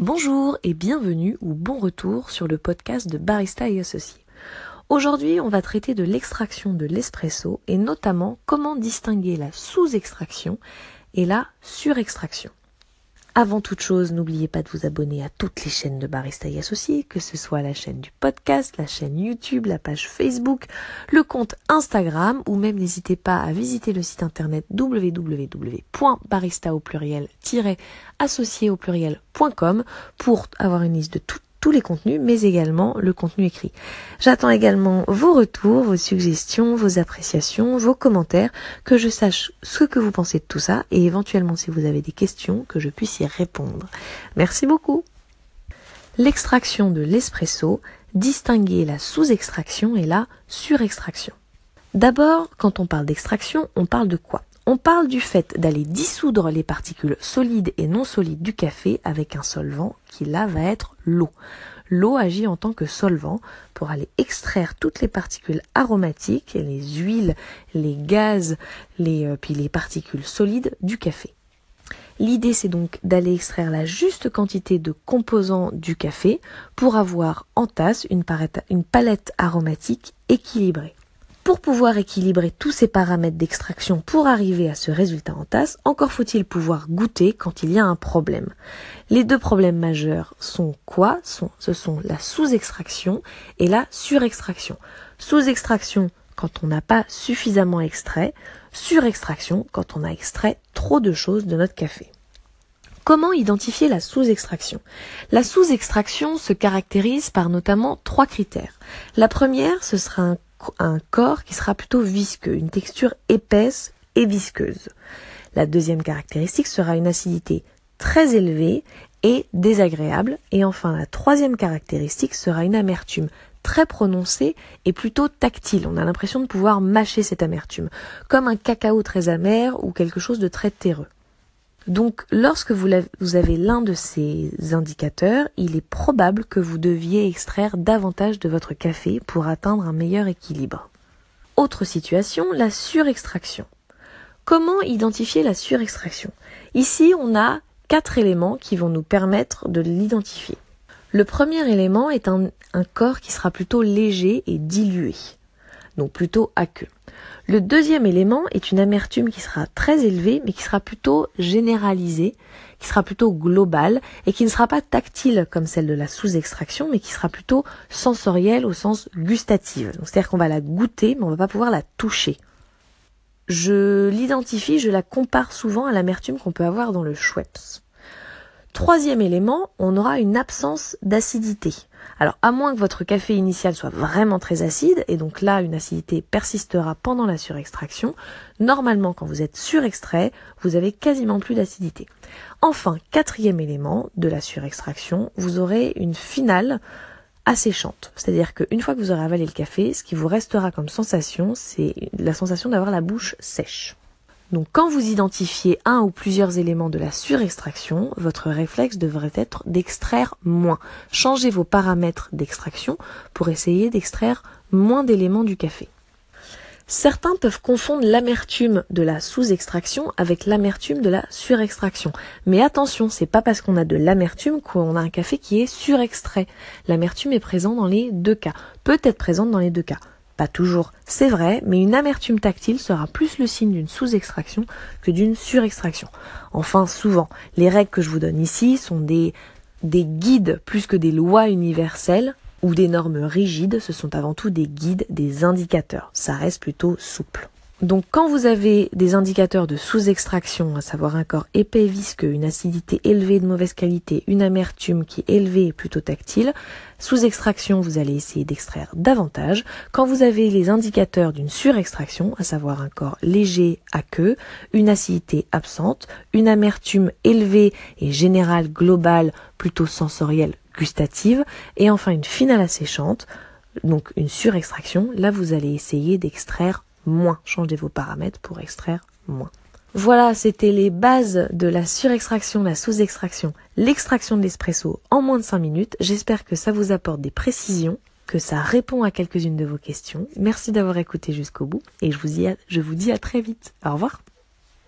Bonjour et bienvenue ou bon retour sur le podcast de Barista et Associés. Aujourd'hui, on va traiter de l'extraction de l'espresso et notamment comment distinguer la sous-extraction et la surextraction. Avant toute chose, n'oubliez pas de vous abonner à toutes les chaînes de Barista et Associés, que ce soit la chaîne du podcast, la chaîne YouTube, la page Facebook, le compte Instagram, ou même n'hésitez pas à visiter le site internet www.barista au pluriel-associé au pluriel.com pour avoir une liste de toutes tous les contenus, mais également le contenu écrit. J'attends également vos retours, vos suggestions, vos appréciations, vos commentaires, que je sache ce que vous pensez de tout ça et éventuellement si vous avez des questions, que je puisse y répondre. Merci beaucoup. L'extraction de l'espresso, distinguer la sous-extraction et la surextraction. D'abord, quand on parle d'extraction, on parle de quoi? On parle du fait d'aller dissoudre les particules solides et non solides du café avec un solvant qui là va être l'eau. L'eau agit en tant que solvant pour aller extraire toutes les particules aromatiques, les huiles, les gaz, euh, puis les particules solides du café. L'idée c'est donc d'aller extraire la juste quantité de composants du café pour avoir en tasse une palette aromatique équilibrée. Pour pouvoir équilibrer tous ces paramètres d'extraction pour arriver à ce résultat en tasse, encore faut-il pouvoir goûter quand il y a un problème. Les deux problèmes majeurs sont quoi? Ce sont la sous-extraction et la surextraction. Sous-extraction quand on n'a pas suffisamment extrait, surextraction quand on a extrait trop de choses de notre café. Comment identifier la sous-extraction? La sous-extraction se caractérise par notamment trois critères. La première, ce sera un un corps qui sera plutôt visqueux, une texture épaisse et visqueuse. La deuxième caractéristique sera une acidité très élevée et désagréable. Et enfin, la troisième caractéristique sera une amertume très prononcée et plutôt tactile. On a l'impression de pouvoir mâcher cette amertume, comme un cacao très amer ou quelque chose de très terreux. Donc lorsque vous, avez l'un de ces indicateurs, il est probable que vous deviez extraire davantage de votre café pour atteindre un meilleur équilibre. Autre situation, la surextraction. Comment identifier la surextraction? Ici, on a quatre éléments qui vont nous permettre de l'identifier. Le premier élément est un, un corps qui sera plutôt léger et dilué, donc plutôt aqueux. Le deuxième élément est une amertume qui sera très élevée, mais qui sera plutôt généralisée, qui sera plutôt globale et qui ne sera pas tactile comme celle de la sous-extraction, mais qui sera plutôt sensorielle au sens gustative. C'est-à-dire qu'on va la goûter, mais on ne va pas pouvoir la toucher. Je l'identifie, je la compare souvent à l'amertume qu'on peut avoir dans le Schweppes. Troisième élément, on aura une absence d'acidité. Alors à moins que votre café initial soit vraiment très acide, et donc là une acidité persistera pendant la surextraction, normalement quand vous êtes surextrait, vous avez quasiment plus d'acidité. Enfin, quatrième élément de la surextraction, vous aurez une finale asséchante. C'est-à-dire qu'une fois que vous aurez avalé le café, ce qui vous restera comme sensation, c'est la sensation d'avoir la bouche sèche. Donc quand vous identifiez un ou plusieurs éléments de la surextraction, votre réflexe devrait être d'extraire moins. Changez vos paramètres d'extraction pour essayer d'extraire moins d'éléments du café. Certains peuvent confondre l'amertume de la sous-extraction avec l'amertume de la surextraction. Mais attention, c'est pas parce qu'on a de l'amertume qu'on a un café qui est surextrait. L'amertume est présente dans les deux cas, peut être présente dans les deux cas. Pas toujours, c'est vrai, mais une amertume tactile sera plus le signe d'une sous-extraction que d'une surextraction. Enfin, souvent, les règles que je vous donne ici sont des, des guides plus que des lois universelles ou des normes rigides, ce sont avant tout des guides, des indicateurs. Ça reste plutôt souple. Donc quand vous avez des indicateurs de sous-extraction, à savoir un corps épais visqueux, une acidité élevée de mauvaise qualité, une amertume qui est élevée et plutôt tactile, sous-extraction, vous allez essayer d'extraire davantage. Quand vous avez les indicateurs d'une surextraction, à savoir un corps léger à queue, une acidité absente, une amertume élevée et générale globale plutôt sensorielle gustative, et enfin une finale asséchante, donc une surextraction, là vous allez essayer d'extraire moins. Changez vos paramètres pour extraire moins. Voilà, c'était les bases de la surextraction, la sous-extraction, l'extraction de l'espresso en moins de 5 minutes. J'espère que ça vous apporte des précisions, que ça répond à quelques-unes de vos questions. Merci d'avoir écouté jusqu'au bout et je vous, je vous dis à très vite. Au revoir.